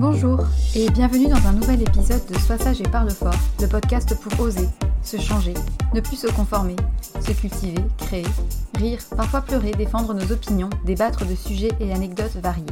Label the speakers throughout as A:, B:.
A: Bonjour et bienvenue dans un nouvel épisode de Sois sage et parle fort, le podcast pour oser, se changer, ne plus se conformer, se cultiver, créer, rire, parfois pleurer, défendre nos opinions, débattre de sujets et anecdotes variés.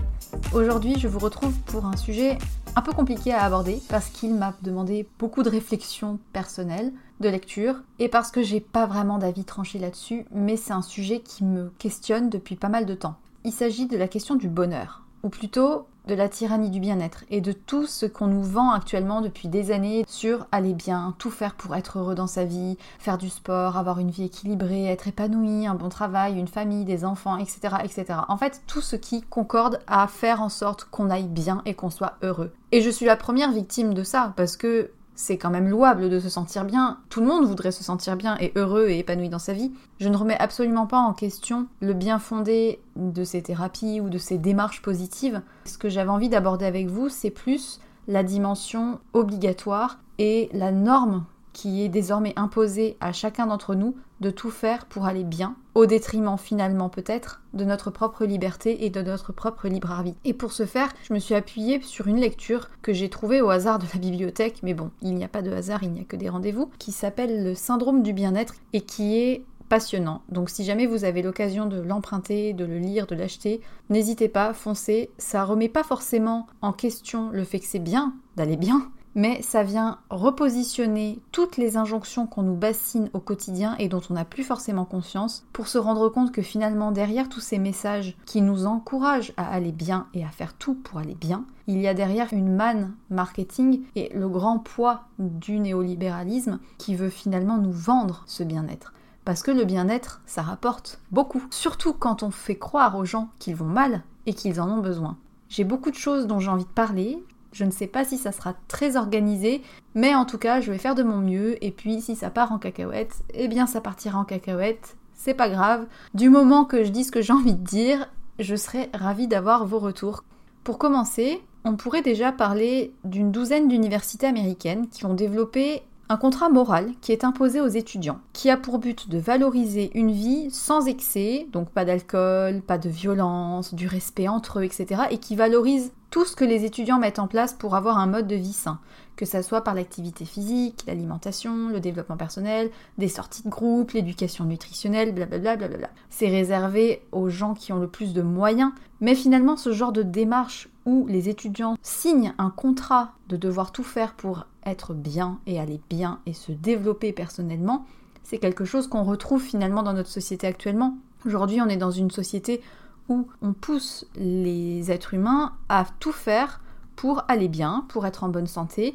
A: Aujourd'hui, je vous retrouve pour un sujet un peu compliqué à aborder parce qu'il m'a demandé beaucoup de réflexion personnelle, de lecture, et parce que j'ai pas vraiment d'avis tranché là-dessus, mais c'est un sujet qui me questionne depuis pas mal de temps. Il s'agit de la question du bonheur, ou plutôt de la tyrannie du bien-être et de tout ce qu'on nous vend actuellement depuis des années sur aller bien, tout faire pour être heureux dans sa vie, faire du sport, avoir une vie équilibrée, être épanoui, un bon travail, une famille, des enfants, etc., etc. En fait, tout ce qui concorde à faire en sorte qu'on aille bien et qu'on soit heureux. Et je suis la première victime de ça parce que c'est quand même louable de se sentir bien. Tout le monde voudrait se sentir bien et heureux et épanoui dans sa vie. Je ne remets absolument pas en question le bien fondé de ces thérapies ou de ces démarches positives. Ce que j'avais envie d'aborder avec vous, c'est plus la dimension obligatoire et la norme
B: qui est désormais imposé à chacun d'entre nous de tout faire pour aller bien, au détriment finalement peut-être de notre propre liberté et de notre propre libre arbitre. Et pour ce faire, je me suis appuyée sur une lecture que j'ai trouvée au hasard de la bibliothèque, mais bon, il n'y a pas de hasard, il n'y a que des rendez-vous, qui s'appelle le syndrome du bien-être et qui est passionnant. Donc si jamais vous avez l'occasion de l'emprunter, de le lire, de l'acheter, n'hésitez pas, foncez. Ça remet pas forcément en question le fait que c'est bien d'aller bien, mais ça vient repositionner toutes les injonctions qu'on nous bassine au quotidien et dont on n'a plus forcément conscience pour se rendre compte que finalement derrière tous ces messages qui nous encouragent à aller bien et à faire tout pour aller bien, il y a derrière une manne marketing et le grand poids du néolibéralisme qui veut finalement nous vendre ce bien-être. Parce que le bien-être, ça rapporte beaucoup. Surtout quand on fait croire aux gens qu'ils vont mal et qu'ils en ont besoin. J'ai beaucoup de choses dont j'ai envie de parler. Je ne sais pas si ça sera très organisé, mais en tout cas, je vais faire de mon mieux. Et puis, si ça part en cacahuète, eh bien, ça partira en cacahuète. C'est pas grave. Du moment que je dis ce que j'ai envie de dire, je serai ravie d'avoir vos retours. Pour commencer, on pourrait déjà parler d'une douzaine d'universités américaines qui ont développé un contrat moral qui est imposé aux étudiants, qui a pour but de valoriser une vie sans excès, donc pas d'alcool, pas de violence, du respect entre eux, etc., et qui valorise tout ce que les étudiants mettent en place pour avoir un mode de vie sain, que ce soit par l'activité physique, l'alimentation, le développement personnel, des sorties de groupe, l'éducation nutritionnelle, blablabla. Bla C'est réservé aux gens qui ont le plus de moyens, mais finalement ce genre de démarche où les étudiants signent un contrat de devoir tout faire pour être bien et aller bien et se développer personnellement, c'est quelque chose qu'on retrouve finalement dans notre société actuellement. Aujourd'hui, on est dans une société où on pousse les êtres humains à tout faire pour aller bien, pour être en bonne santé,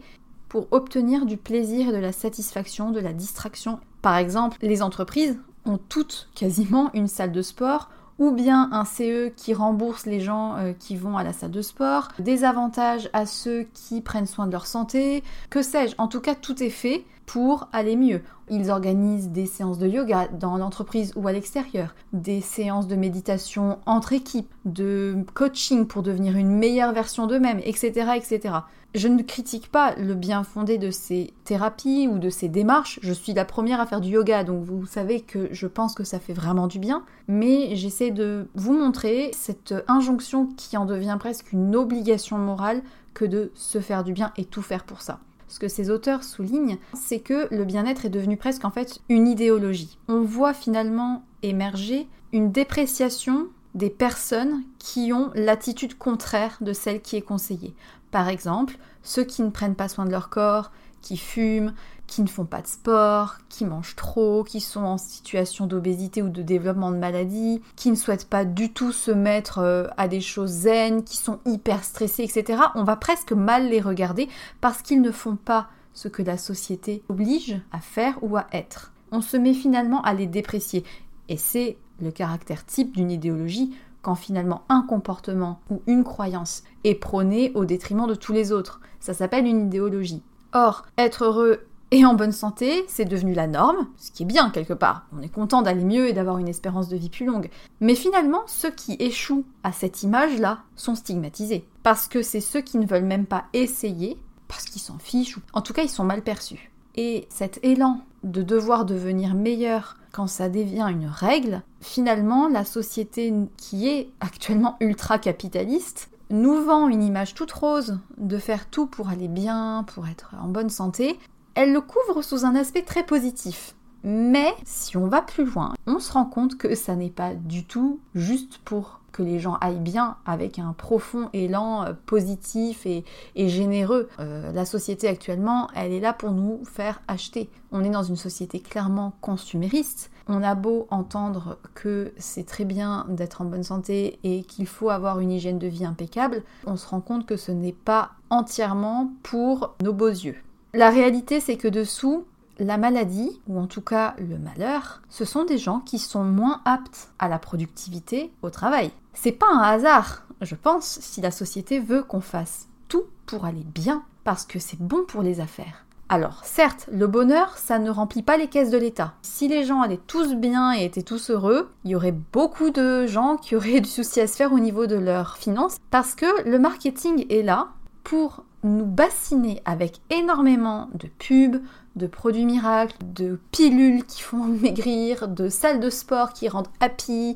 B: pour obtenir du plaisir et de la satisfaction, de la distraction. Par exemple, les entreprises ont toutes quasiment une salle de sport ou bien un CE qui rembourse les gens euh, qui vont à la salle de sport, des avantages à ceux qui prennent soin de leur santé, que sais-je, en tout cas tout est fait pour aller mieux. Ils organisent des séances de yoga dans l'entreprise ou à l'extérieur, des séances de méditation entre équipes, de coaching pour devenir une meilleure version d'eux-mêmes, etc., etc. Je ne critique pas le bien fondé de ces thérapies ou de ces démarches. Je suis la première à faire du yoga, donc vous savez que je pense que ça fait vraiment du bien. Mais j'essaie de vous montrer cette injonction qui en devient presque une obligation morale que de se faire du bien et tout faire pour ça. Ce que ces auteurs soulignent, c'est que le bien-être est devenu presque en fait une idéologie. On voit finalement émerger une dépréciation des personnes qui ont l'attitude contraire de celle qui est conseillée. Par exemple, ceux qui ne prennent pas soin de leur corps, qui fument, qui ne font pas de sport, qui mangent trop, qui sont en situation d'obésité ou de développement de maladie, qui ne souhaitent pas du tout se mettre euh, à des choses zen, qui sont hyper stressés, etc. On va presque mal les regarder parce qu'ils ne font pas ce que la société oblige à faire ou à être. On se met finalement à les déprécier. Et c'est le caractère type d'une idéologie quand finalement un comportement ou une croyance est prôné au détriment de tous les autres. Ça s'appelle une idéologie. Or, être heureux et en bonne santé, c'est devenu la norme, ce qui est bien quelque part. On est content d'aller mieux et d'avoir une espérance de vie plus longue. Mais finalement, ceux qui échouent à cette image-là sont stigmatisés. Parce que c'est ceux qui ne veulent même pas essayer, parce qu'ils s'en fichent, ou en tout cas ils sont mal perçus. Et cet élan de devoir devenir meilleur quand ça devient une règle, finalement, la société qui est actuellement ultra capitaliste nous vend une image toute rose de faire tout pour aller bien, pour être en bonne santé. Elle le couvre sous un aspect très positif. Mais si on va plus loin, on se rend compte que ça n'est pas du tout juste pour que les gens aillent bien avec un profond élan euh, positif et, généreux. Euh, la société actuellement, elle est là pour nous faire acheter. On est dans une société clairement consumériste. On a beau entendre que c'est très bien d'être en bonne santé et qu'il faut avoir une hygiène de vie impeccable, on se rend compte que ce n'est pas entièrement pour nos beaux yeux. La réalité, c'est que dessous, la maladie, ou en tout cas le malheur, ce sont des gens qui sont moins aptes à la productivité au travail. C'est pas un hasard, je pense, si la société veut qu'on fasse tout pour aller bien, parce que c'est bon pour les affaires. Alors, certes, le bonheur, ça ne remplit pas les caisses de l'État. Si les gens allaient tous bien et étaient tous heureux, il y aurait beaucoup de gens qui auraient du souci à se faire au niveau de leurs finances, parce que le marketing est là pour nous bassiner avec énormément de pubs, de produits miracles, de pilules qui font maigrir, de salles de sport qui rendent happy.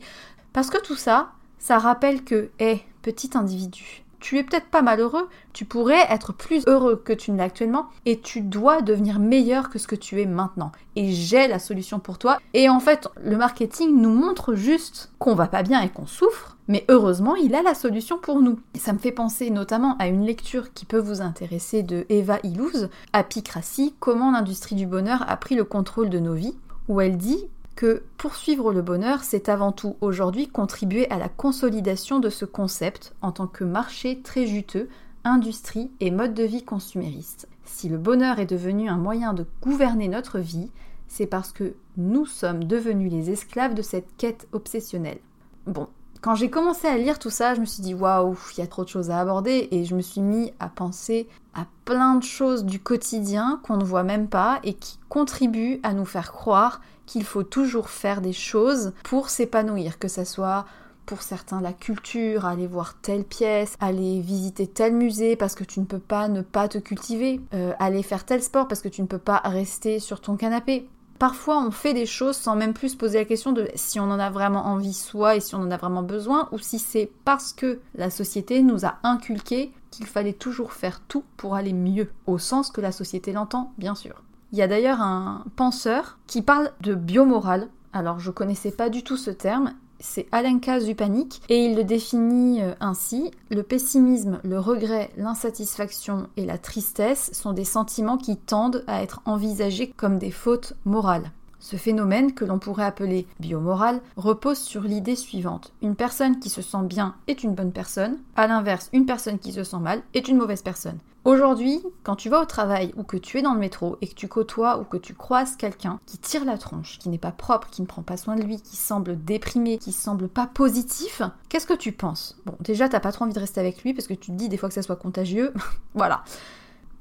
B: Parce que tout ça, ça rappelle que, hé, petit individu, tu es peut-être pas malheureux, tu pourrais être plus heureux que tu ne l'es actuellement et tu dois devenir meilleur que ce que tu es maintenant. Et j'ai la solution pour toi. Et en fait, le marketing nous montre juste qu'on va pas bien et qu'on souffre, mais heureusement, il a la solution pour nous. Ça me fait penser notamment à une lecture qui peut vous intéresser de Eva Illouz, Apicratie, comment l'industrie du bonheur a pris le contrôle de nos vies, où elle dit que poursuivre le bonheur, c'est avant tout aujourd'hui contribuer à la consolidation de ce concept en tant que marché très juteux, industrie et mode de vie consumériste. Si le bonheur est devenu un moyen de gouverner notre vie, c'est parce que nous sommes devenus les esclaves de cette quête obsessionnelle. Bon, quand j'ai commencé à lire tout ça, je me suis dit waouh, il y a trop de choses à aborder et je me suis mis à penser à plein de choses du quotidien qu'on ne voit même pas et qui contribuent à nous faire croire qu'il faut toujours faire des choses pour s'épanouir, que ce soit pour certains la culture, aller voir telle pièce, aller visiter tel musée parce que tu ne peux pas ne pas te cultiver, euh, aller faire tel sport parce que tu ne peux pas rester sur ton canapé. Parfois, on fait des choses sans même plus se poser la question de si on en a vraiment envie soi et si on en a vraiment besoin, ou si c'est parce que la société nous a inculqué qu'il fallait toujours faire tout pour aller mieux, au sens que la société l'entend, bien sûr. Il y a d'ailleurs un penseur qui parle de biomorale. Alors je connaissais pas du tout ce terme, c'est Alenka Zupanik et il le définit euh, ainsi le pessimisme, le regret, l'insatisfaction et la tristesse sont des sentiments qui tendent à être envisagés comme des fautes morales. Ce phénomène, que l'on pourrait appeler biomorale, repose sur l'idée suivante. Une personne qui se sent bien est une bonne personne, à l'inverse, une personne qui se sent mal est une mauvaise personne. Aujourd'hui, quand tu vas au travail ou que tu es dans le métro et que tu côtoies ou que tu croises quelqu'un qui tire la tronche, qui n'est pas propre, qui ne prend pas soin de lui, qui semble déprimé, qui semble pas positif, qu'est-ce que tu penses? Bon, déjà, t'as pas trop envie de rester avec lui parce que tu te dis des fois que ça soit contagieux. voilà.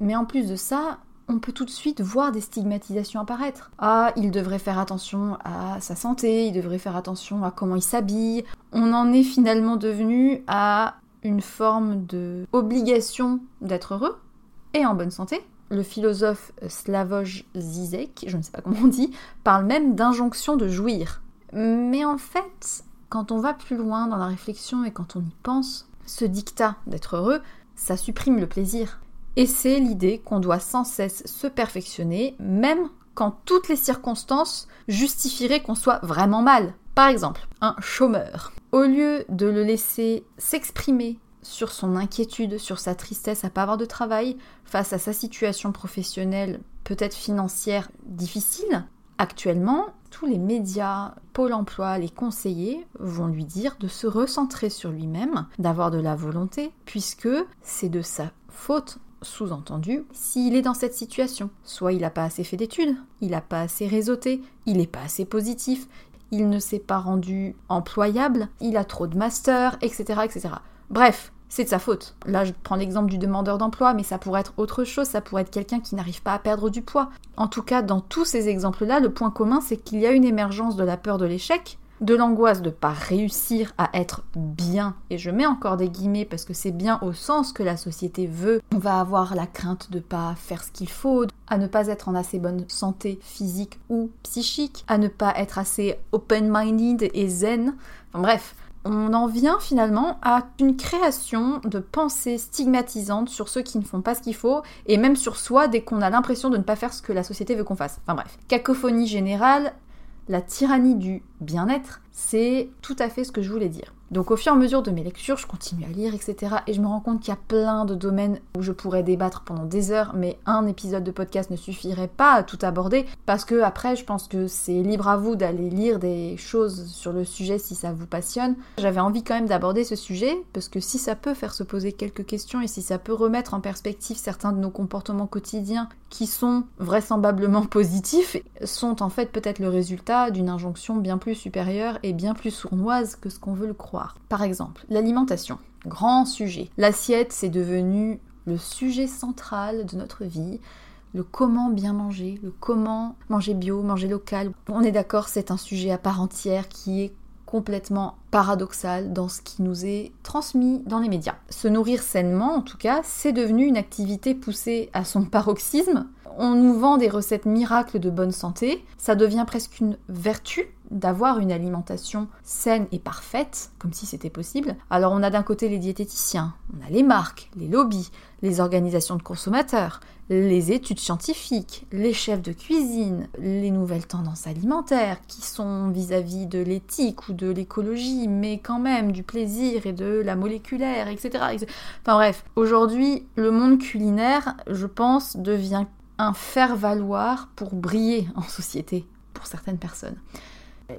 B: Mais en plus de ça, on peut tout de suite voir des stigmatisations apparaître. Ah, il devrait faire attention à sa santé, il devrait faire attention à comment il s'habille. On en est finalement devenu à une forme de obligation d'être heureux et en bonne santé. Le philosophe Slavoj Zizek, je ne sais pas comment on dit, parle même d'injonction de jouir. Mais en fait, quand on va plus loin dans la réflexion et quand on y pense, ce dictat d'être heureux, ça supprime le plaisir. Et c'est l'idée qu'on doit sans cesse se perfectionner, même quand toutes les circonstances justifieraient qu'on soit vraiment mal. Par exemple, un chômeur. Au lieu de le laisser s'exprimer sur son inquiétude, sur sa tristesse à pas avoir de travail, face à sa situation professionnelle, peut-être financière difficile, actuellement, tous les médias, Pôle emploi, les conseillers vont lui dire de se recentrer sur lui-même, d'avoir de la volonté, puisque c'est de sa faute sous-entendu, s'il est dans cette situation. Soit il n'a pas assez fait d'études, il n'a pas assez réseauté, il n'est pas assez positif, il ne s'est pas rendu employable, il a trop de masters, etc. etc. Bref, c'est de sa faute. Là, je prends l'exemple du demandeur d'emploi, mais ça pourrait être autre chose, ça pourrait être quelqu'un qui n'arrive pas à perdre du poids. En tout cas, dans tous ces exemples-là, le point commun, c'est qu'il y a une émergence de la peur de l'échec, de l'angoisse de ne pas réussir à être bien, et je mets encore des guillemets parce que c'est bien au sens que la société veut, on va avoir la crainte de ne pas faire ce qu'il faut, à ne pas être en assez bonne santé physique ou psychique, à ne pas être assez open-minded et zen, enfin bref, on en vient finalement à une création de pensées stigmatisantes sur ceux qui ne font pas ce qu'il faut, et même sur soi dès qu'on a l'impression de ne pas faire ce que la société veut qu'on fasse. Enfin bref. Cacophonie générale, la tyrannie du bien-être, c'est tout à fait ce que je voulais dire. Donc au fur et à mesure de mes lectures, je continue à lire, etc. Et je me rends compte qu'il y a plein de domaines où je pourrais débattre pendant des heures, mais un épisode de podcast ne suffirait pas à tout aborder, parce que après, je pense que c'est libre à vous d'aller lire des choses sur le sujet si ça vous passionne. J'avais envie quand même d'aborder ce sujet, parce que si ça peut faire se poser quelques questions et si ça peut remettre en perspective certains de nos comportements quotidiens qui sont vraisemblablement positifs, sont en fait peut-être le résultat d'une injonction bien plus supérieure et bien plus sournoise que ce qu'on veut le croire. Par exemple, l'alimentation, grand sujet. L'assiette, c'est devenu le sujet central de notre vie, le comment bien manger, le comment manger bio, manger local. On est d'accord, c'est un sujet à part entière qui est complètement paradoxal dans ce qui nous est transmis dans les médias. Se nourrir sainement, en tout cas, c'est devenu une activité poussée à son paroxysme. On nous vend des recettes miracles de bonne santé, ça devient presque une vertu d'avoir une alimentation saine et parfaite, comme si c'était possible. Alors on a d'un côté les diététiciens, on a les marques, les lobbies, les organisations de consommateurs, les études scientifiques, les chefs de cuisine, les nouvelles tendances alimentaires qui sont vis-à-vis de l'éthique ou de l'écologie, mais quand même du plaisir et de la moléculaire, etc. Enfin bref, aujourd'hui, le monde culinaire, je pense, devient un faire-valoir pour briller en société pour certaines personnes.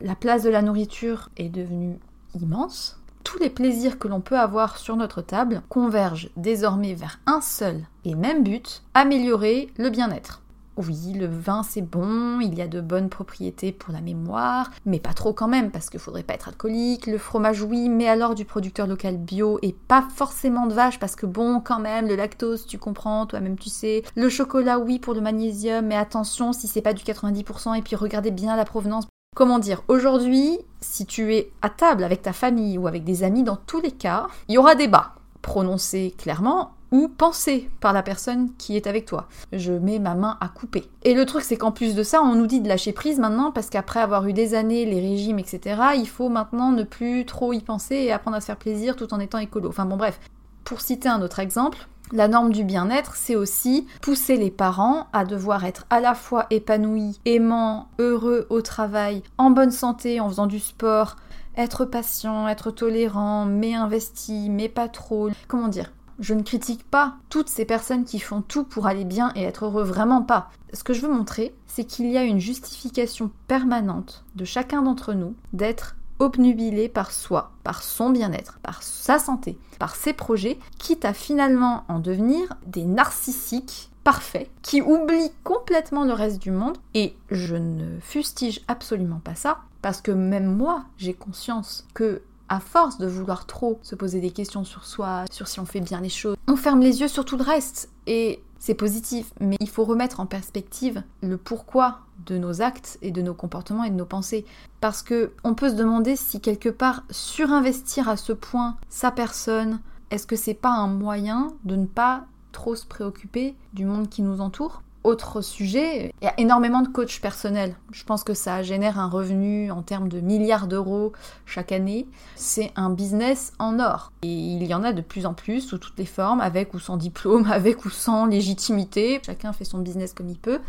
B: La place de la nourriture est devenue immense. Tous les plaisirs que l'on peut avoir sur notre table convergent désormais vers un seul et même but, améliorer le bien-être. Oui, le vin c'est bon, il y a de bonnes propriétés pour la mémoire, mais pas trop quand même, parce qu'il faudrait pas être alcoolique. Le fromage, oui, mais alors du producteur local bio et pas forcément de vache, parce que bon, quand même, le lactose, tu comprends, toi-même tu sais. Le chocolat, oui, pour le magnésium, mais attention si c'est pas du 90%, et puis regardez bien la provenance. Comment dire Aujourd'hui, si tu es à table avec ta famille ou avec des amis, dans tous les cas, il y aura débat, prononcé clairement ou pensé par la personne qui est avec toi. Je mets ma main à couper. Et le truc, c'est qu'en plus de ça, on nous dit de lâcher prise maintenant parce qu'après avoir eu des années, les régimes, etc., il faut maintenant ne plus trop y penser et apprendre à se faire plaisir tout en étant écolo. Enfin bon, bref. Pour citer un autre exemple, la norme du bien-être, c'est aussi pousser les parents à devoir être à la fois épanouis, aimants, heureux au travail, en bonne santé, en faisant du sport, être patient, être tolérant, mais investi, mais pas trop. Comment dire? Je ne critique pas toutes ces personnes qui font tout pour aller bien et être heureux, vraiment pas. Ce que je veux montrer, c'est qu'il y a une justification permanente de chacun d'entre nous d'être obnubilé par soi, par son bien-être, par sa santé, par ses projets, quitte à finalement en devenir des narcissiques parfaits qui oublient complètement le reste du monde. Et je ne fustige absolument pas ça, parce que même moi, j'ai conscience que à force de vouloir trop se poser des questions sur soi, sur si on fait bien les choses, on ferme les yeux sur tout le reste. Et c'est positif, mais il faut remettre en perspective le pourquoi de nos actes et de nos comportements et de nos pensées. Parce que on peut se demander si quelque part surinvestir à ce point sa personne, est-ce que c'est pas un moyen de ne pas trop se préoccuper du monde qui nous entoure? Autre sujet, il y a énormément de coachs personnels. Je pense que ça génère un revenu en termes de milliards d'euros chaque année. C'est un business en or. Et il y en a de plus en plus, sous toutes les formes, avec ou sans diplôme, avec ou sans légitimité. Chacun fait son business comme il peut.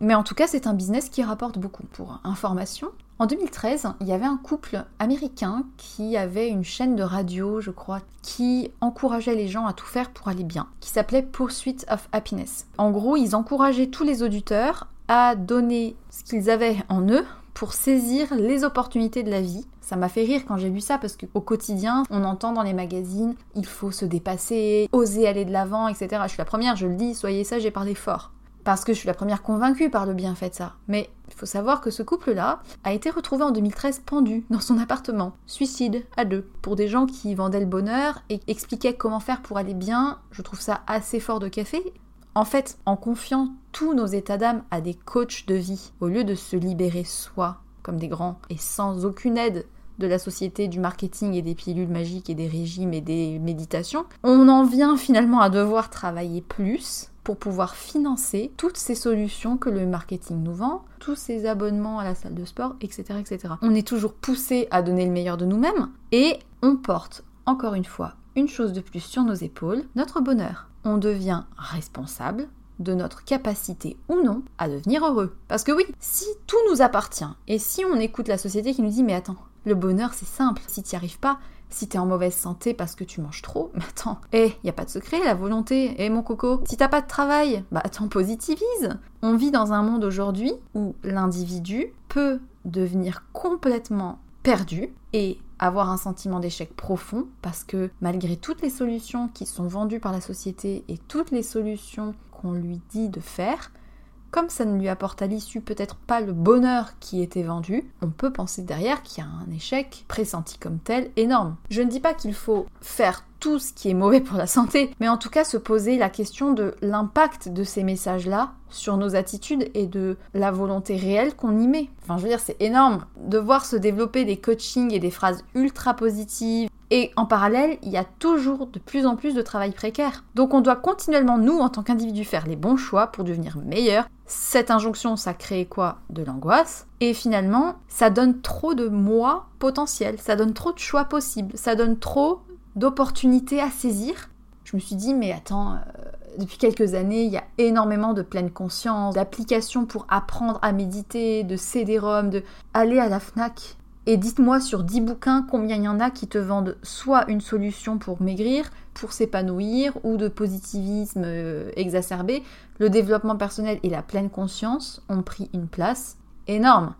B: Mais en tout cas, c'est un business qui rapporte beaucoup. Pour information, en 2013, il y avait un couple américain qui avait une chaîne de radio, je crois, qui encourageait les gens à tout faire pour aller bien, qui s'appelait Pursuit of Happiness. En gros, ils encourageaient tous les auditeurs à donner ce qu'ils avaient en eux pour saisir les opportunités de la vie. Ça m'a fait rire quand j'ai lu ça parce qu'au quotidien, on entend dans les magazines, il faut se dépasser, oser aller de l'avant, etc. Je suis la première, je le dis, soyez sage et parlez fort parce que je suis la première convaincue par le bienfait de ça. Mais il faut savoir que ce couple-là a été retrouvé en 2013 pendu dans son appartement, suicide à deux. Pour des gens qui vendaient le bonheur et expliquaient comment faire pour aller bien, je trouve ça assez fort de café. En fait, en confiant tous nos états d'âme à des coachs de vie, au lieu de se libérer soi comme des grands et sans aucune aide de la société du marketing et des pilules magiques et des régimes et des méditations, on en vient finalement à devoir travailler plus pour pouvoir financer toutes ces solutions que le marketing nous vend, tous ces abonnements à la salle de sport, etc. etc. On est toujours poussé à donner le meilleur de nous-mêmes et on porte, encore une fois, une chose de plus sur nos épaules, notre bonheur. On devient responsable de notre capacité ou non à devenir heureux. Parce que oui, si tout nous appartient et si on écoute la société qui nous dit mais attends, le bonheur c'est simple, si tu n'y arrives pas, si t'es en mauvaise santé parce que tu manges trop, mais attends, eh, y a pas de secret, la volonté, eh mon coco, si t'as pas de travail, bah attends, positivise. On vit dans un monde aujourd'hui où l'individu peut devenir complètement perdu et avoir un sentiment d'échec profond parce que malgré toutes les solutions qui sont vendues par la société et toutes les solutions qu'on lui dit de faire, comme ça ne lui apporte à l'issue peut-être pas le bonheur qui était vendu, on peut penser derrière qu'il y a un échec pressenti comme tel énorme. Je ne dis pas qu'il faut faire tout ce qui est mauvais pour la santé, mais en tout cas se poser la question de l'impact de ces messages-là sur nos attitudes et de la volonté réelle qu'on y met. Enfin, je veux dire, c'est énorme de voir se développer des coachings et des phrases ultra positives. Et en parallèle, il y a toujours de plus en plus de travail précaire. Donc on doit continuellement, nous, en tant qu'individus, faire les bons choix pour devenir meilleurs. Cette injonction, ça crée quoi? De l'angoisse. Et finalement, ça donne trop de moi potentiels, ça donne trop de choix possibles, ça donne trop d'opportunités à saisir. Je me suis dit, mais attends, euh, depuis quelques années, il y a énormément de pleine conscience, d'applications pour apprendre à méditer, de CD-ROM, de aller à la FNAC. Et dites-moi sur 10 bouquins combien il y en a qui te vendent soit une solution pour maigrir, pour s'épanouir, ou de positivisme euh, exacerbé. Le développement personnel et la pleine conscience ont pris une place énorme.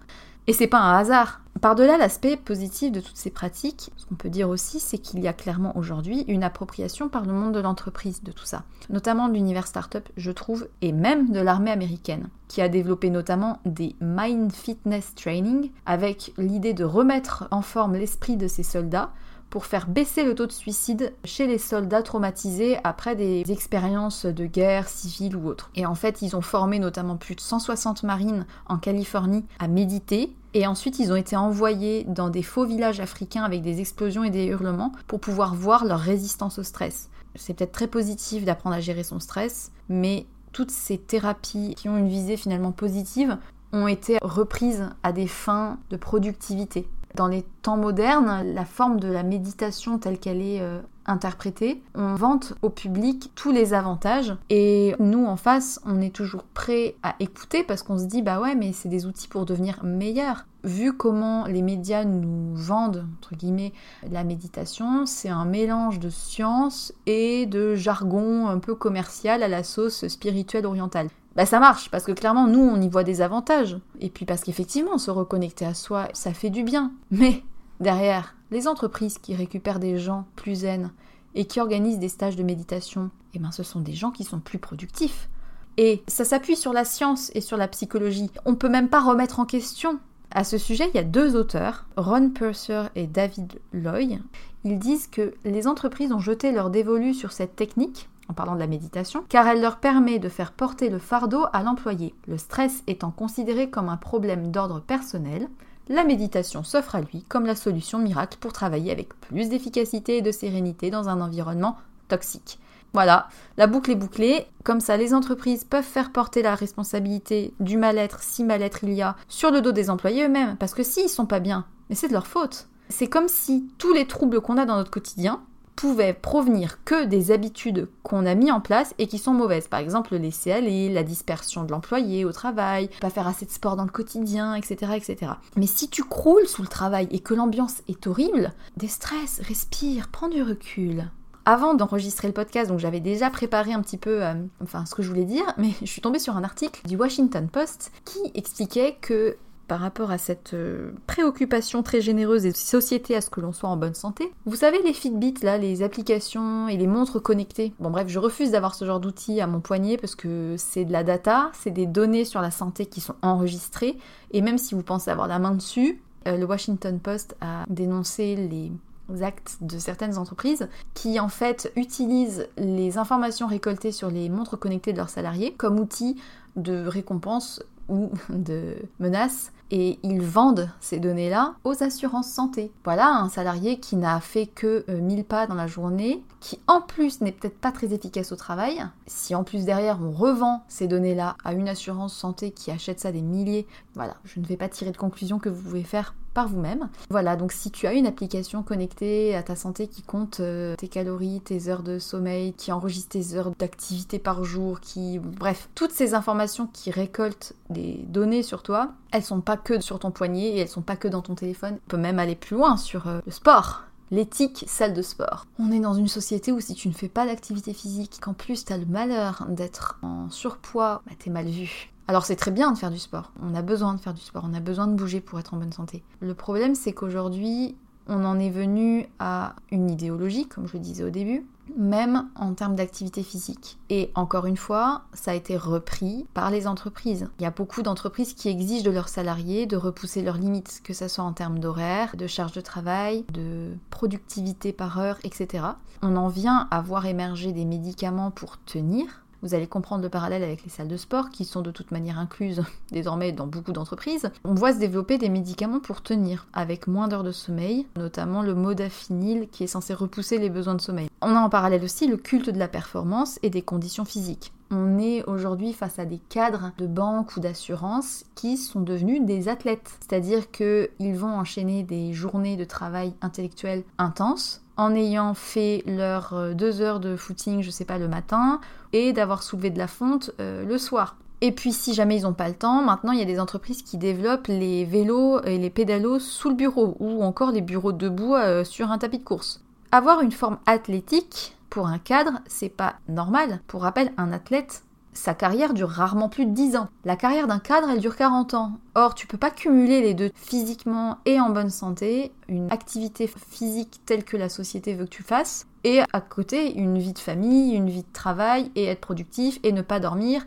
B: Et c'est pas un hasard. Par-delà l'aspect positif de toutes ces pratiques, ce qu'on peut dire aussi, c'est qu'il y a clairement aujourd'hui une appropriation par le monde de l'entreprise de tout ça, notamment de l'univers startup, je trouve, et même de l'armée américaine, qui a développé notamment des Mind Fitness Training avec l'idée de remettre en forme l'esprit de ces soldats pour faire baisser le taux de suicide chez les soldats traumatisés après des expériences de guerre civile ou autre. Et en fait, ils ont formé notamment plus de 160 marines en Californie à méditer et ensuite, ils ont été envoyés dans des faux villages africains avec des explosions et des hurlements pour pouvoir voir leur résistance au stress. C'est peut-être très positif d'apprendre à gérer son stress, mais toutes ces thérapies qui ont une visée finalement positive ont été reprises à des fins de productivité. Dans les temps modernes, la forme de la méditation telle qu'elle est euh, interprétée, on vante au public tous les avantages et nous en face, on est toujours prêt à écouter parce qu'on se dit bah ouais mais c'est des outils pour devenir meilleur. Vu comment les médias nous vendent entre guillemets la méditation, c'est un mélange de science et de jargon un peu commercial à la sauce spirituelle orientale bah ça marche parce que clairement nous on y voit des avantages. Et puis parce qu'effectivement se reconnecter à soi ça fait du bien. Mais derrière les entreprises qui récupèrent des gens plus zen et qui organisent des stages de méditation eh ben ce sont des gens qui sont plus productifs. Et ça s'appuie sur la science et sur la psychologie. On peut même pas remettre en question. À ce sujet, il y a deux auteurs, Ron Purser et David Loy. Ils disent que les entreprises ont jeté leur dévolu sur cette technique en parlant de la méditation, car elle leur permet de faire porter le fardeau à l'employé. Le stress étant considéré comme un problème d'ordre personnel, la méditation s'offre à lui comme la solution miracle pour travailler avec plus d'efficacité et de sérénité dans un environnement toxique. Voilà, la boucle est bouclée. Comme ça, les entreprises peuvent faire porter la responsabilité du mal-être, si mal-être il y a, sur le dos des employés eux-mêmes. Parce que s'ils sont pas bien, mais c'est de leur faute. C'est comme si tous les troubles qu'on a dans notre quotidien, pouvaient provenir que des habitudes qu'on a mis en place et qui sont mauvaises. Par exemple, laisser aller, la dispersion de l'employé au travail, pas faire assez de sport dans le quotidien, etc., etc. Mais si tu croules sous le travail et que l'ambiance est horrible, déstresse, respire, prends du recul. Avant d'enregistrer le podcast, donc j'avais déjà préparé un petit peu, euh, enfin ce que je voulais dire, mais je suis tombée sur un article du Washington Post qui expliquait que par rapport à cette euh, préoccupation très généreuse et société à ce que l'on soit en bonne santé. Vous savez les Fitbit là, les applications et les montres connectées. Bon bref, je refuse d'avoir ce genre d'outils à mon poignet parce que c'est de la data, c'est des données sur la santé qui sont enregistrées et même si vous pensez avoir la main dessus, euh, le Washington Post a dénoncé les actes de certaines entreprises qui en fait utilisent les informations récoltées sur les montres connectées de leurs salariés comme outil de récompense ou de menace et ils vendent ces données-là aux assurances santé. Voilà un salarié qui n'a fait que 1000 euh, pas dans la journée, qui en plus n'est peut-être pas très efficace au travail. Si en plus derrière on revend ces données-là à une assurance santé qui achète ça des milliers, voilà, je ne vais pas tirer de conclusion que vous pouvez faire par vous-même. Voilà, donc si tu as une application connectée à ta santé qui compte euh, tes calories, tes heures de sommeil, qui enregistre tes heures d'activité par jour, qui... Bref, toutes ces informations qui récoltent des données sur toi, elles sont pas que sur ton poignet et elles sont pas que dans ton téléphone. On peut même aller plus loin sur euh, le sport l'éthique salle de sport. On est dans une société où si tu ne fais pas d'activité physique, qu'en plus t'as le malheur d'être en surpoids, bah t'es mal vu. Alors c'est très bien de faire du sport, on a besoin de faire du sport, on a besoin de bouger pour être en bonne santé. Le problème c'est qu'aujourd'hui on en est venu à une idéologie, comme je le disais au début, même en termes d'activité physique. Et encore une fois, ça a été repris par les entreprises. Il y a beaucoup d'entreprises qui exigent de leurs salariés de repousser leurs limites, que ce soit en termes d'horaire, de charge de travail, de productivité par heure, etc. On en vient à voir émerger des médicaments pour tenir, vous allez comprendre le parallèle avec les salles de sport qui sont de toute manière incluses désormais dans beaucoup d'entreprises. On voit se développer des médicaments pour tenir avec moins d'heures de sommeil, notamment le modafinil qui est censé repousser les besoins de sommeil. On a en parallèle aussi le culte de la performance et des conditions physiques. On est aujourd'hui face à des cadres de banque ou d'assurance qui sont devenus des athlètes. C'est-à-dire qu'ils vont enchaîner des journées de travail intellectuel intenses en ayant fait leurs euh, deux heures de footing, je sais pas, le matin, et d'avoir soulevé de la fonte euh, le soir. Et puis si jamais ils n'ont pas le temps, maintenant il y a des entreprises qui développent les vélos et les pédalos sous le bureau, ou encore les bureaux debout euh, sur un tapis de course. Avoir une forme athlétique pour un cadre, c'est pas normal. Pour rappel, un athlète sa carrière dure rarement plus de 10 ans. La carrière d'un cadre, elle dure 40 ans. Or, tu peux pas cumuler les deux physiquement et en bonne santé, une activité physique telle que la société veut que tu fasses, et à côté, une vie de famille, une vie de travail, et être productif, et ne pas dormir,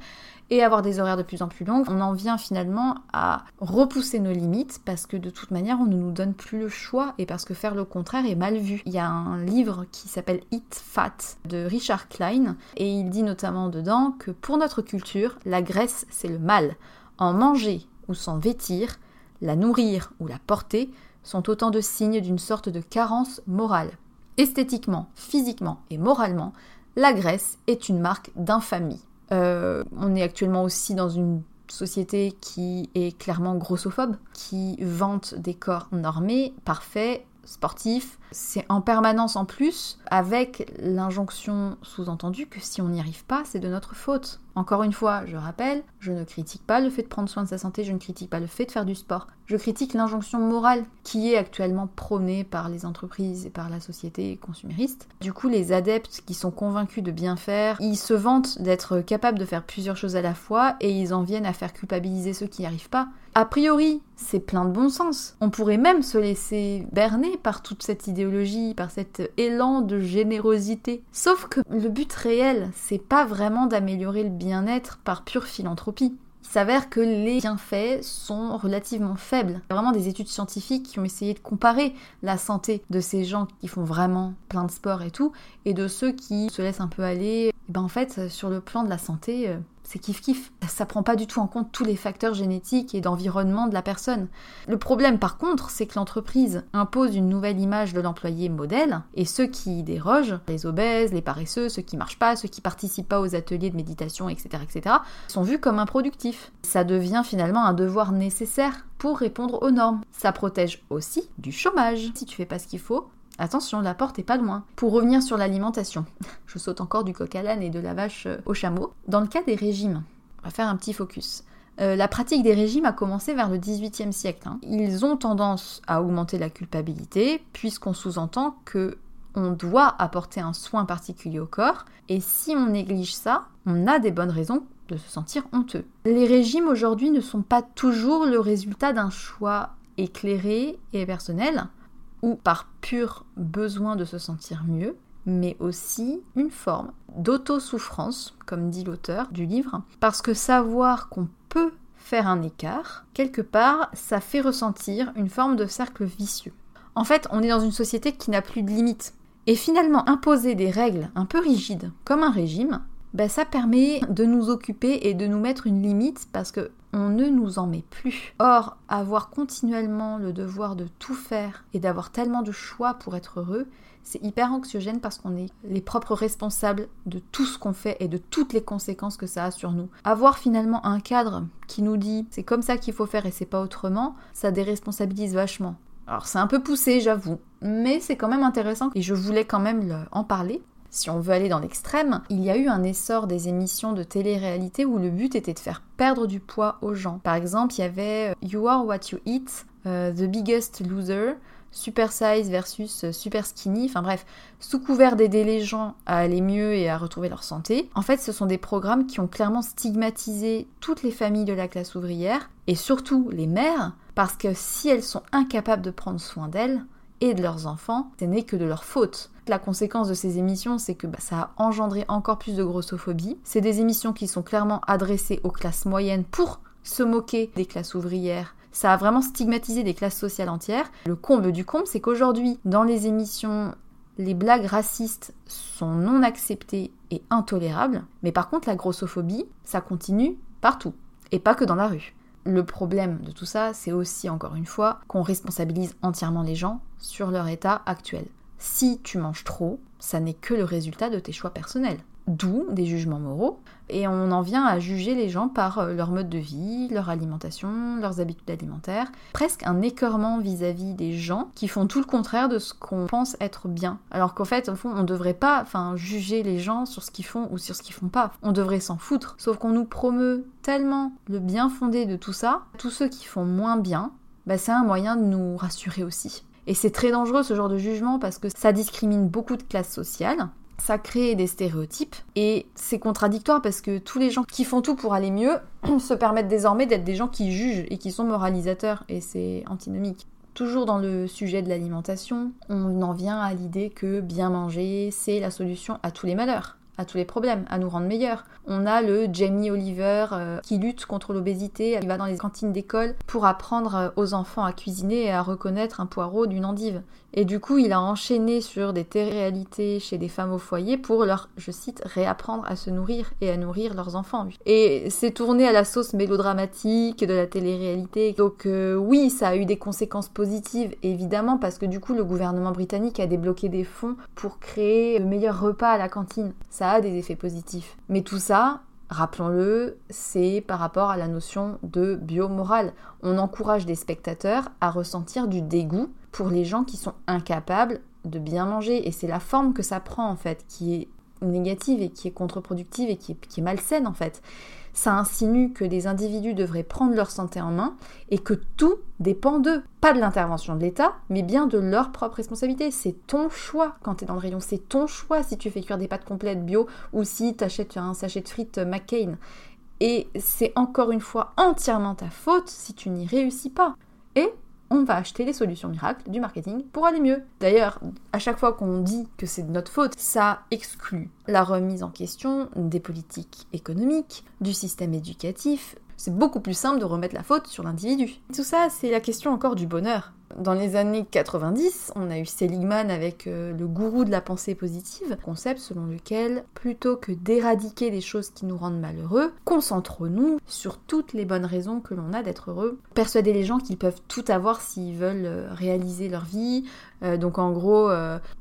B: et avoir des horaires de plus en plus longs, on en vient finalement à repousser nos limites parce que de toute manière on ne nous donne plus le choix et parce que faire le contraire est mal vu. Il y a un livre qui s'appelle Eat Fat de Richard Klein et il dit notamment dedans que pour notre culture, la graisse c'est le mal. En manger ou s'en vêtir, la nourrir ou la porter sont autant de signes d'une sorte de carence morale. Esthétiquement, physiquement et moralement, la graisse est une marque d'infamie. Euh, on est actuellement aussi dans une société qui est clairement grossophobe, qui vante des corps normés, parfaits, sportifs. C'est en permanence en plus, avec l'injonction sous-entendue que si on n'y arrive pas, c'est de notre faute. Encore une fois, je rappelle, je ne critique pas le fait de prendre soin de sa santé, je ne critique pas le fait de faire du sport. Je critique l'injonction morale qui est actuellement prônée par les entreprises et par la société consumériste. Du coup, les adeptes qui sont convaincus de bien faire, ils se vantent d'être capables de faire plusieurs choses à la fois et ils en viennent à faire culpabiliser ceux qui n'y arrivent pas. A priori, c'est plein de bon sens. On pourrait même se laisser berner par toute cette idéologie, par cet élan de générosité. Sauf que le but réel, c'est pas vraiment d'améliorer le bien bien-être par pure philanthropie. Il s'avère que les bienfaits sont relativement faibles. Il y a vraiment des études scientifiques qui ont essayé de comparer la santé de ces gens qui font vraiment plein de sport et tout, et de ceux qui se laissent un peu aller. Et ben en fait, sur le plan de la santé, euh, c'est kiff kiff. Ça prend pas du tout en compte tous les facteurs génétiques et d'environnement de la personne. Le problème par contre, c'est que l'entreprise impose une nouvelle image de l'employé modèle et ceux qui y dérogent, les obèses, les paresseux, ceux qui marchent pas, ceux qui participent pas aux ateliers de méditation, etc., etc., sont vus comme improductifs. Ça devient finalement un devoir nécessaire pour répondre aux normes. Ça protège aussi du chômage. Si tu fais pas ce qu'il faut, Attention, la porte est pas loin. Pour revenir sur l'alimentation, je saute encore du coq à l'âne et de la vache euh, au chameau. Dans le cas des régimes, on va faire un petit focus. Euh, la pratique des régimes a commencé vers le XVIIIe siècle. Hein. Ils ont tendance à augmenter la culpabilité, puisqu'on sous-entend que on doit apporter un soin particulier au corps, et si on néglige ça, on a des bonnes raisons de se sentir honteux. Les régimes aujourd'hui ne sont pas toujours le résultat d'un choix éclairé et personnel, par pur besoin de se sentir mieux, mais aussi une forme d'auto-souffrance, comme dit l'auteur du livre, parce que savoir qu'on peut faire un écart, quelque part, ça fait ressentir une forme de cercle vicieux. En fait, on est dans une société qui n'a plus de limites. Et finalement, imposer des règles un peu rigides, comme un régime, ben, ça permet de nous occuper et de nous mettre une limite parce que on ne nous en met plus. Or, avoir continuellement le devoir de tout faire et d'avoir tellement de choix pour être heureux, c'est hyper anxiogène parce qu'on est les propres responsables de tout ce qu'on fait et de toutes les conséquences que ça a sur nous. Avoir finalement un cadre qui nous dit c'est comme ça qu'il faut faire et c'est pas autrement, ça déresponsabilise vachement. Alors c'est un peu poussé, j'avoue, mais c'est quand même intéressant et je voulais quand même en parler si on veut aller dans l'extrême, il y a eu un essor des émissions de télé-réalité où le but était de faire perdre du poids aux gens. Par exemple, il y avait euh, You Are What You Eat, euh, The Biggest Loser, Super Size versus euh, Super Skinny, enfin bref, sous couvert d'aider les gens à aller mieux et à retrouver leur santé. En fait, ce sont des programmes qui ont clairement stigmatisé toutes les familles de la classe ouvrière, et surtout les mères, parce que si elles sont incapables de prendre soin d'elles, et de leurs enfants, ce n'est que de leur faute. La conséquence de ces émissions, c'est que bah, ça a engendré encore plus de grossophobie. C'est des émissions qui sont clairement adressées aux classes moyennes pour se moquer des classes ouvrières. Ça a vraiment stigmatisé des classes sociales entières. Le comble du comble, c'est qu'aujourd'hui, dans les émissions, les blagues racistes sont non acceptées et intolérables. Mais par contre, la grossophobie, ça continue partout. Et pas que dans la rue. Le problème de tout ça, c'est aussi, encore une fois, qu'on responsabilise entièrement les gens sur leur état actuel. Si tu manges trop, ça n'est que le résultat de tes choix personnels d'où des jugements moraux, et on en vient à juger les gens par euh, leur mode de vie, leur alimentation, leurs habitudes alimentaires, presque un écœurement vis-à-vis des gens qui font tout le contraire de ce qu'on pense être bien. Alors qu'en fait, au fond, on devrait pas juger les gens sur ce qu'ils font ou sur ce qu'ils font pas. On devrait s'en foutre. Sauf qu'on nous promeut tellement le bien fondé de tout ça, tous ceux qui font moins bien, bah, c'est un moyen de nous rassurer aussi. Et c'est très dangereux ce genre de jugement parce que ça discrimine beaucoup de classes sociales ça crée des stéréotypes et c'est contradictoire parce que tous les gens qui font tout pour aller mieux se permettent désormais d'être des gens qui jugent et qui sont moralisateurs et c'est antinomique. Toujours dans le sujet de l'alimentation, on en vient à l'idée que bien manger, c'est la solution à tous les malheurs à tous les problèmes, à nous rendre meilleurs. On a le Jamie Oliver euh, qui lutte contre l'obésité, il va dans les cantines d'école pour apprendre euh, aux enfants à cuisiner et à reconnaître un poireau d'une endive. Et du coup, il a enchaîné sur des réalités chez des femmes au foyer pour leur, je cite, réapprendre à se nourrir et à nourrir leurs enfants. Et c'est tourné à la sauce mélodramatique de la télé-réalité. Donc euh, oui, ça a eu des conséquences positives, évidemment, parce que du coup, le gouvernement britannique a débloqué des fonds pour créer le meilleur repas à la cantine. Ça a des effets positifs. Mais tout ça, Rappelons-le, c'est par rapport à la notion de biomorale. On encourage des spectateurs à ressentir du dégoût pour les gens qui sont incapables de bien manger. Et c'est la forme que ça prend en fait, qui est négative et qui est contre-productive et qui est, qui est malsaine en fait. Ça insinue que des individus devraient prendre leur santé en main et que tout dépend d'eux. Pas de l'intervention de l'État, mais bien de leur propre responsabilité. C'est ton choix quand tu es dans le rayon. C'est ton choix si tu fais cuire des pâtes complètes bio ou si tu achètes un sachet de frites McCain. Et c'est encore une fois entièrement ta faute si tu n'y réussis pas. Et on va acheter les solutions miracles du marketing pour aller mieux. D'ailleurs, à chaque fois qu'on dit que c'est de notre faute, ça exclut la remise en question des politiques économiques, du système éducatif. C'est beaucoup plus simple de remettre la faute sur l'individu. Tout ça, c'est la question encore du bonheur. Dans les années 90, on a eu Seligman avec euh, le gourou de la pensée positive, concept selon lequel, plutôt que d'éradiquer les choses qui nous rendent malheureux, concentrons-nous sur toutes les bonnes raisons que l'on a d'être heureux. Persuader les gens qu'ils peuvent tout avoir s'ils veulent euh, réaliser leur vie. Euh, donc en gros,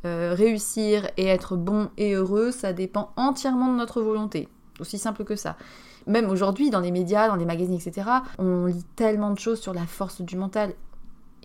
B: réussir et être bon et heureux, ça dépend entièrement de notre volonté. Aussi simple que ça même aujourd'hui dans les médias, dans les magazines, etc., on lit tellement de choses sur la force du mental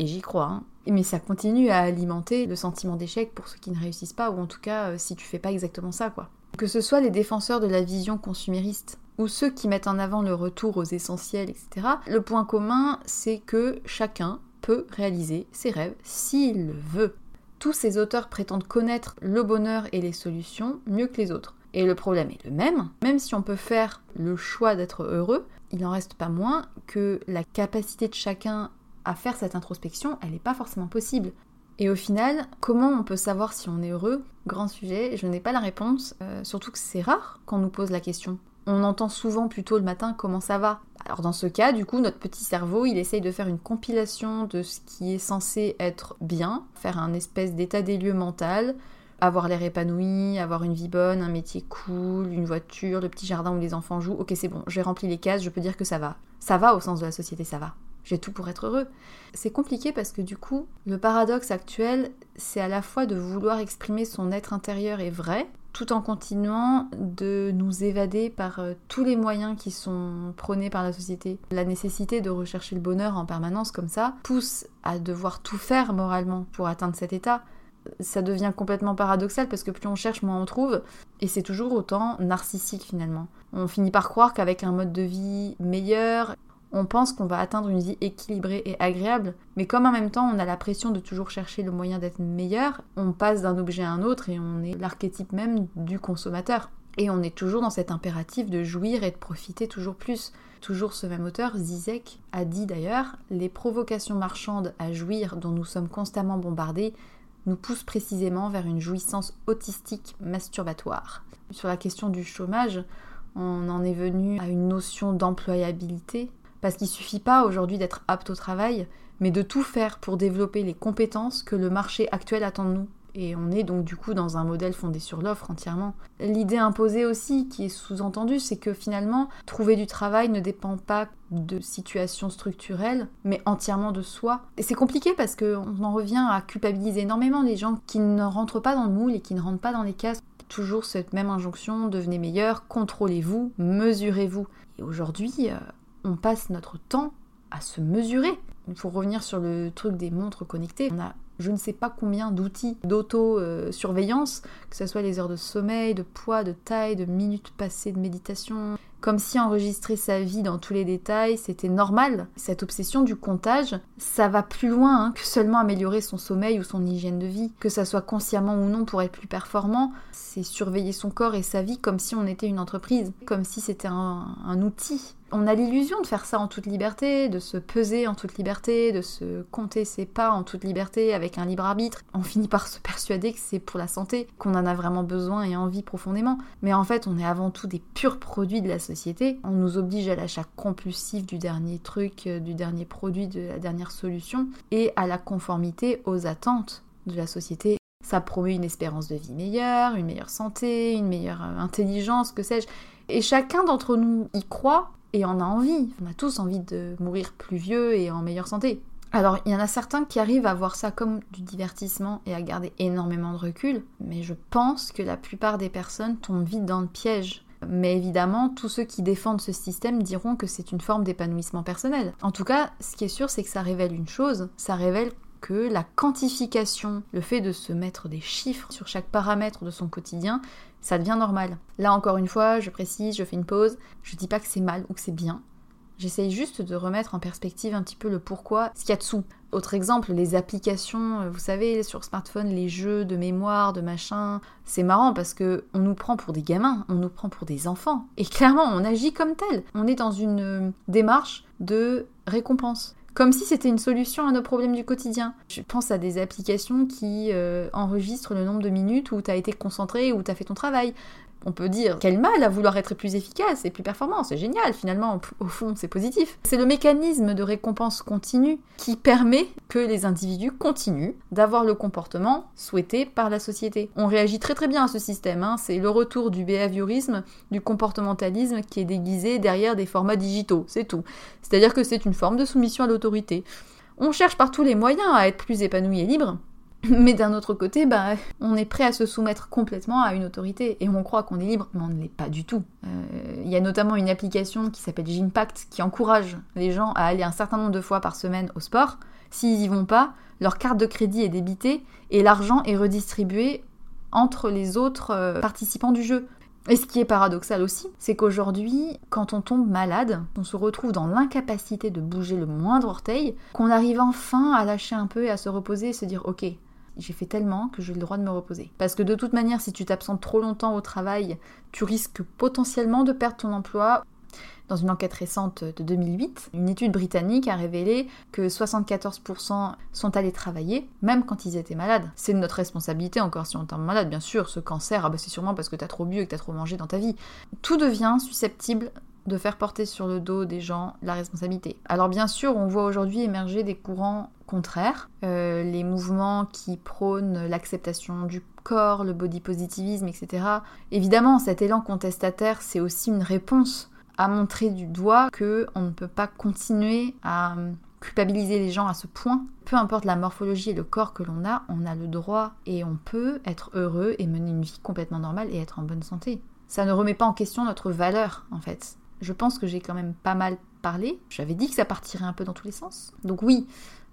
B: et j'y crois. Hein. Mais ça continue à alimenter le sentiment d'échec pour ceux qui ne réussissent pas, ou en tout cas euh, si tu fais pas exactement ça, quoi. Que ce soit les défenseurs de la vision consumériste ou ceux qui mettent en avant le retour aux essentiels, etc., le point commun, c'est que chacun peut réaliser ses rêves s'il le veut. Tous ces auteurs prétendent connaître le bonheur et les solutions mieux que les autres. Et le problème est le même, même si on peut faire le choix d'être heureux, il n'en reste pas moins que la capacité de chacun à faire cette introspection, elle n'est pas forcément possible. Et au final, comment on peut savoir si on est heureux? Grand sujet, je n'ai pas la réponse, euh, surtout que c'est rare qu'on nous pose la question. On entend souvent plutôt le matin comment ça va? Alors dans ce cas, du coup, notre petit cerveau, il essaye de faire une compilation de ce qui est censé être bien, faire un espèce d'état des lieux mental, avoir l'air épanoui, avoir une vie bonne, un métier cool, une voiture, le petit jardin où les enfants jouent. Ok, c'est bon, j'ai rempli les cases, je peux dire que ça va. Ça va au sens de la société, ça va j'ai tout pour être heureux. C'est compliqué parce que du coup, le paradoxe actuel, c'est à la fois de vouloir exprimer son être intérieur et vrai, tout en continuant de nous évader par euh, tous les moyens qui sont prônés par la société. La nécessité de rechercher le bonheur en permanence comme ça pousse à devoir tout faire moralement pour atteindre cet état. Ça devient complètement paradoxal parce que plus on cherche, moins on trouve. Et c'est toujours autant narcissique finalement. On finit par croire qu'avec un mode de vie meilleur, on pense qu'on va atteindre une vie équilibrée et agréable, mais comme en même temps on a la pression de toujours chercher le moyen d'être meilleur, on passe d'un objet à un autre et on est l'archétype même du consommateur. Et on est toujours dans cet impératif de jouir et de profiter toujours plus. Toujours ce même auteur, Zizek, a dit d'ailleurs Les provocations marchandes à jouir dont nous sommes constamment bombardés nous poussent précisément vers une jouissance autistique masturbatoire. Sur la question du chômage, on en est venu à une notion d'employabilité, parce qu'il suffit pas aujourd'hui d'être apte au travail, mais de tout faire pour développer les compétences que le marché actuel attend de nous. Et on est donc du coup dans un modèle fondé sur l'offre entièrement. L'idée imposée aussi, qui est sous-entendue, c'est que finalement, trouver du travail ne dépend pas de situations structurelles, mais entièrement de soi. Et c'est compliqué parce qu'on en revient à culpabiliser énormément les gens qui ne rentrent pas dans le moule et qui ne rentrent pas dans les cases. Toujours cette même injonction, devenez meilleur, contrôlez-vous, mesurez-vous. Et aujourd'hui, euh, on passe notre temps à se mesurer. Il faut revenir sur le truc des montres connectées. On a je ne sais pas combien d'outils d'auto-surveillance, que ce soit les heures de sommeil, de poids, de taille, de minutes passées de méditation, comme si enregistrer sa vie dans tous les détails, c'était normal. Cette obsession du comptage, ça va plus loin hein, que seulement améliorer son sommeil ou son hygiène de vie. Que ça soit consciemment ou non pour être plus performant, c'est surveiller son corps et sa vie comme si on était une entreprise, comme si c'était un outil on a l'illusion de faire ça en toute liberté, de se peser en toute liberté, de se compter ses pas en toute liberté avec un libre arbitre. On finit par se persuader que c'est pour la santé, qu'on en a vraiment besoin et envie profondément. Mais en fait, on est avant tout des purs produits de la société. On nous oblige à l'achat compulsif du dernier truc, euh, du dernier produit, de la dernière solution, et à la conformité aux attentes de la société ça promet une espérance de vie meilleure, une meilleure santé, une meilleure euh, intelligence, que sais-je. Et chacun d'entre nous y croit et on a envie. On a tous envie de mourir plus vieux et en meilleure santé. Alors, il y en a certains qui arrivent à voir ça comme du divertissement et à garder énormément de recul, mais je pense que la plupart des personnes tombent vite dans le piège. Mais évidemment, tous ceux qui défendent ce système diront que c'est une forme d'épanouissement personnel. En tout cas, ce qui est sûr, c'est que ça révèle une chose, ça révèle que la quantification, le fait de se mettre des chiffres sur chaque paramètre de son quotidien, ça devient normal. Là encore une fois, je précise, je fais une pause, je dis pas que c'est mal ou que c'est bien. J'essaye juste de remettre en perspective un petit peu le pourquoi, ce qu'il y a dessous. Autre exemple, les applications, euh, vous savez, sur smartphone, les jeux de mémoire, de machin. C'est marrant parce que on nous prend pour des gamins, on nous prend pour des enfants. Et clairement, on agit comme tel. On est dans une euh, démarche de récompense comme si c'était une solution à nos problèmes du quotidien. Je pense à des applications qui euh, enregistrent le nombre de minutes où tu as été concentré, où tu as fait ton travail on peut dire quel mal à vouloir être plus efficace et plus performant, c'est génial finalement, au fond c'est positif. C'est le mécanisme de récompense continue qui permet que les individus continuent d'avoir le comportement souhaité par la société. On réagit très très bien à ce système, hein. c'est le retour du behaviorisme, du comportementalisme qui est déguisé derrière des formats digitaux, c'est tout. C'est-à-dire que c'est une forme de soumission à l'autorité. On cherche par tous les moyens à être plus épanoui et libre, mais d'un autre côté, bah, on est prêt à se soumettre complètement à une autorité et on croit qu'on est libre, mais on ne l'est pas du tout. Euh, il y a notamment une application qui s'appelle Gympact qui encourage les gens à aller un certain nombre de fois par semaine au sport. S'ils y vont pas, leur carte de crédit est débitée et l'argent est redistribué entre les autres euh, participants du jeu. Et ce qui est paradoxal aussi, c'est qu'aujourd'hui, quand on tombe malade, on se retrouve dans l'incapacité de bouger le moindre orteil, qu'on arrive enfin à lâcher un peu et à se reposer et se dire ok, j'ai fait tellement que j'ai le droit de me reposer. Parce que de toute manière, si tu t'absentes trop longtemps au travail, tu risques potentiellement de perdre ton emploi. Dans une enquête récente de 2008, une étude britannique a révélé que 74% sont allés travailler, même quand ils étaient malades. C'est notre responsabilité encore si on tombe malade, bien sûr. Ce cancer, ah bah c'est sûrement parce que t'as trop bu et que t'as trop mangé dans ta vie. Tout devient susceptible de faire porter sur le dos des gens la responsabilité. Alors bien sûr, on voit aujourd'hui émerger des courants contraires, euh, les mouvements qui prônent l'acceptation du corps, le body positivisme, etc. Évidemment, cet élan contestataire, c'est aussi une réponse à montrer du doigt que on ne peut pas continuer à culpabiliser les gens à ce point. Peu importe la morphologie et le corps que l'on a, on a le droit et on peut être heureux et mener une vie complètement normale et être en bonne santé. Ça ne remet pas en question notre valeur en fait je pense que j'ai quand même pas mal parlé. J'avais dit que ça partirait un peu dans tous les sens. Donc oui,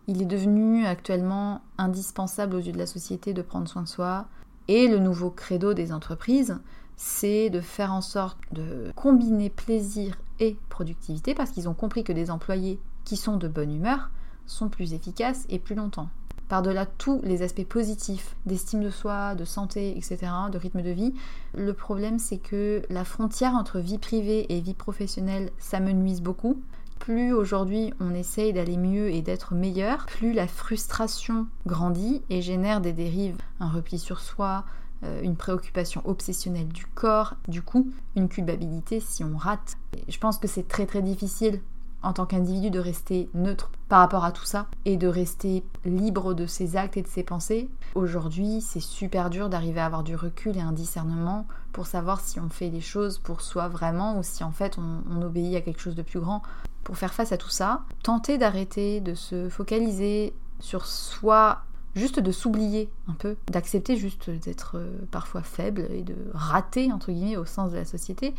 B: il est devenu actuellement indispensable aux yeux de la société de prendre soin de soi. Et le nouveau credo des entreprises, c'est de faire en sorte de combiner plaisir et productivité parce qu'ils ont compris que des employés qui sont de bonne humeur sont plus efficaces et plus longtemps. par-delà tous les aspects positifs d'estime de soi, de santé, etc., de rythme de vie, le problème c'est que la frontière entre vie privée et vie professionnelle s'amenuise beaucoup. Plus aujourd'hui on essaye d'aller mieux et d'être meilleur, plus la frustration grandit et génère des dérives, un repli sur soi, euh, une préoccupation obsessionnelle du corps, du coup une culpabilité si on rate. je pense que c'est très très difficile en tant qu'individu de rester neutre par rapport à tout ça et de rester libre de ses actes et de ses pensées. Aujourd'hui, c'est super dur d'arriver à avoir du recul et un discernement pour savoir si on fait les choses pour soi vraiment ou si en fait on, on obéit à quelque chose de plus grand. Pour faire face à tout ça, tenter d'arrêter de se focaliser sur soi juste de s'oublier un peu, d'accepter juste d'être euh, parfois faible et de rater entre guillemets au sens de la société,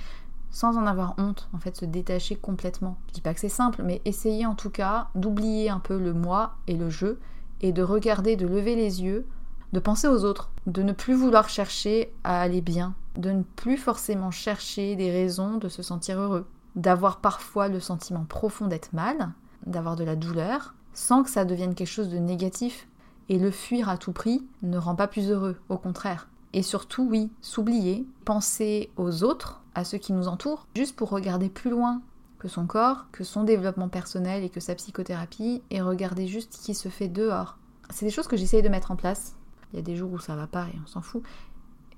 B: sans en avoir honte, en fait, se détacher complètement. Je dis pas que c'est simple, mais essayer en tout cas d'oublier un peu le moi et le je, et de regarder, de lever les yeux, de penser aux autres, de ne plus vouloir chercher à aller bien, de ne plus forcément chercher des raisons de se sentir heureux, d'avoir parfois le sentiment profond d'être mal, d'avoir de la douleur, sans que ça devienne quelque chose de négatif. Et le fuir à tout prix ne rend pas plus heureux, au contraire. Et surtout, oui, s'oublier, penser aux autres, à ceux qui nous entourent, juste pour regarder plus loin que son corps, que son développement personnel et que sa psychothérapie, et regarder juste ce qui se fait dehors. C'est des choses que j'essaye de mettre en place. Il y a des jours où ça va pas et on s'en fout.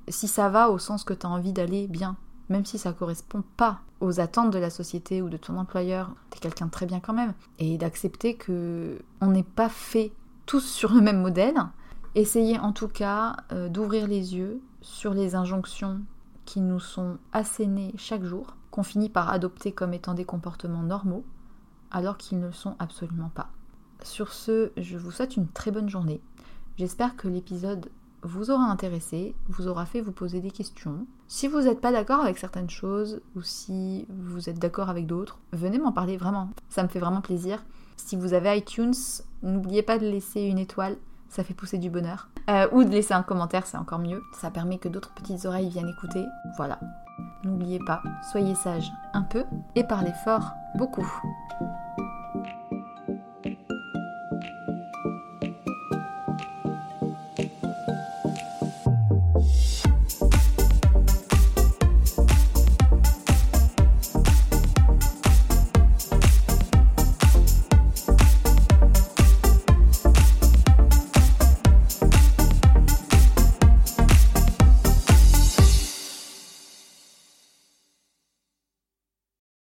B: Si ça va au sens que tu as envie d'aller, bien. Même si ça correspond pas aux attentes de la société ou de ton employeur, t'es quelqu'un de très bien quand même. Et d'accepter que on n'est pas fait tous sur le même modèle. Essayez en tout cas euh, d'ouvrir les yeux sur les injonctions qui nous sont assénés chaque jour, qu'on finit par adopter comme étant des comportements normaux, alors qu'ils ne sont absolument pas. Sur ce, je vous souhaite une très bonne journée. J'espère que l'épisode vous aura intéressé, vous aura fait vous poser des questions. Si vous n'êtes pas d'accord avec certaines choses ou si vous êtes d'accord avec d'autres, venez m'en parler vraiment. Ça me fait vraiment plaisir. Si vous avez iTunes, n'oubliez pas de laisser une étoile ça fait pousser du bonheur. Euh, ou de laisser un commentaire, c'est encore mieux. Ça permet que d'autres petites oreilles viennent écouter. Voilà. N'oubliez pas, soyez sage un peu et parlez fort beaucoup.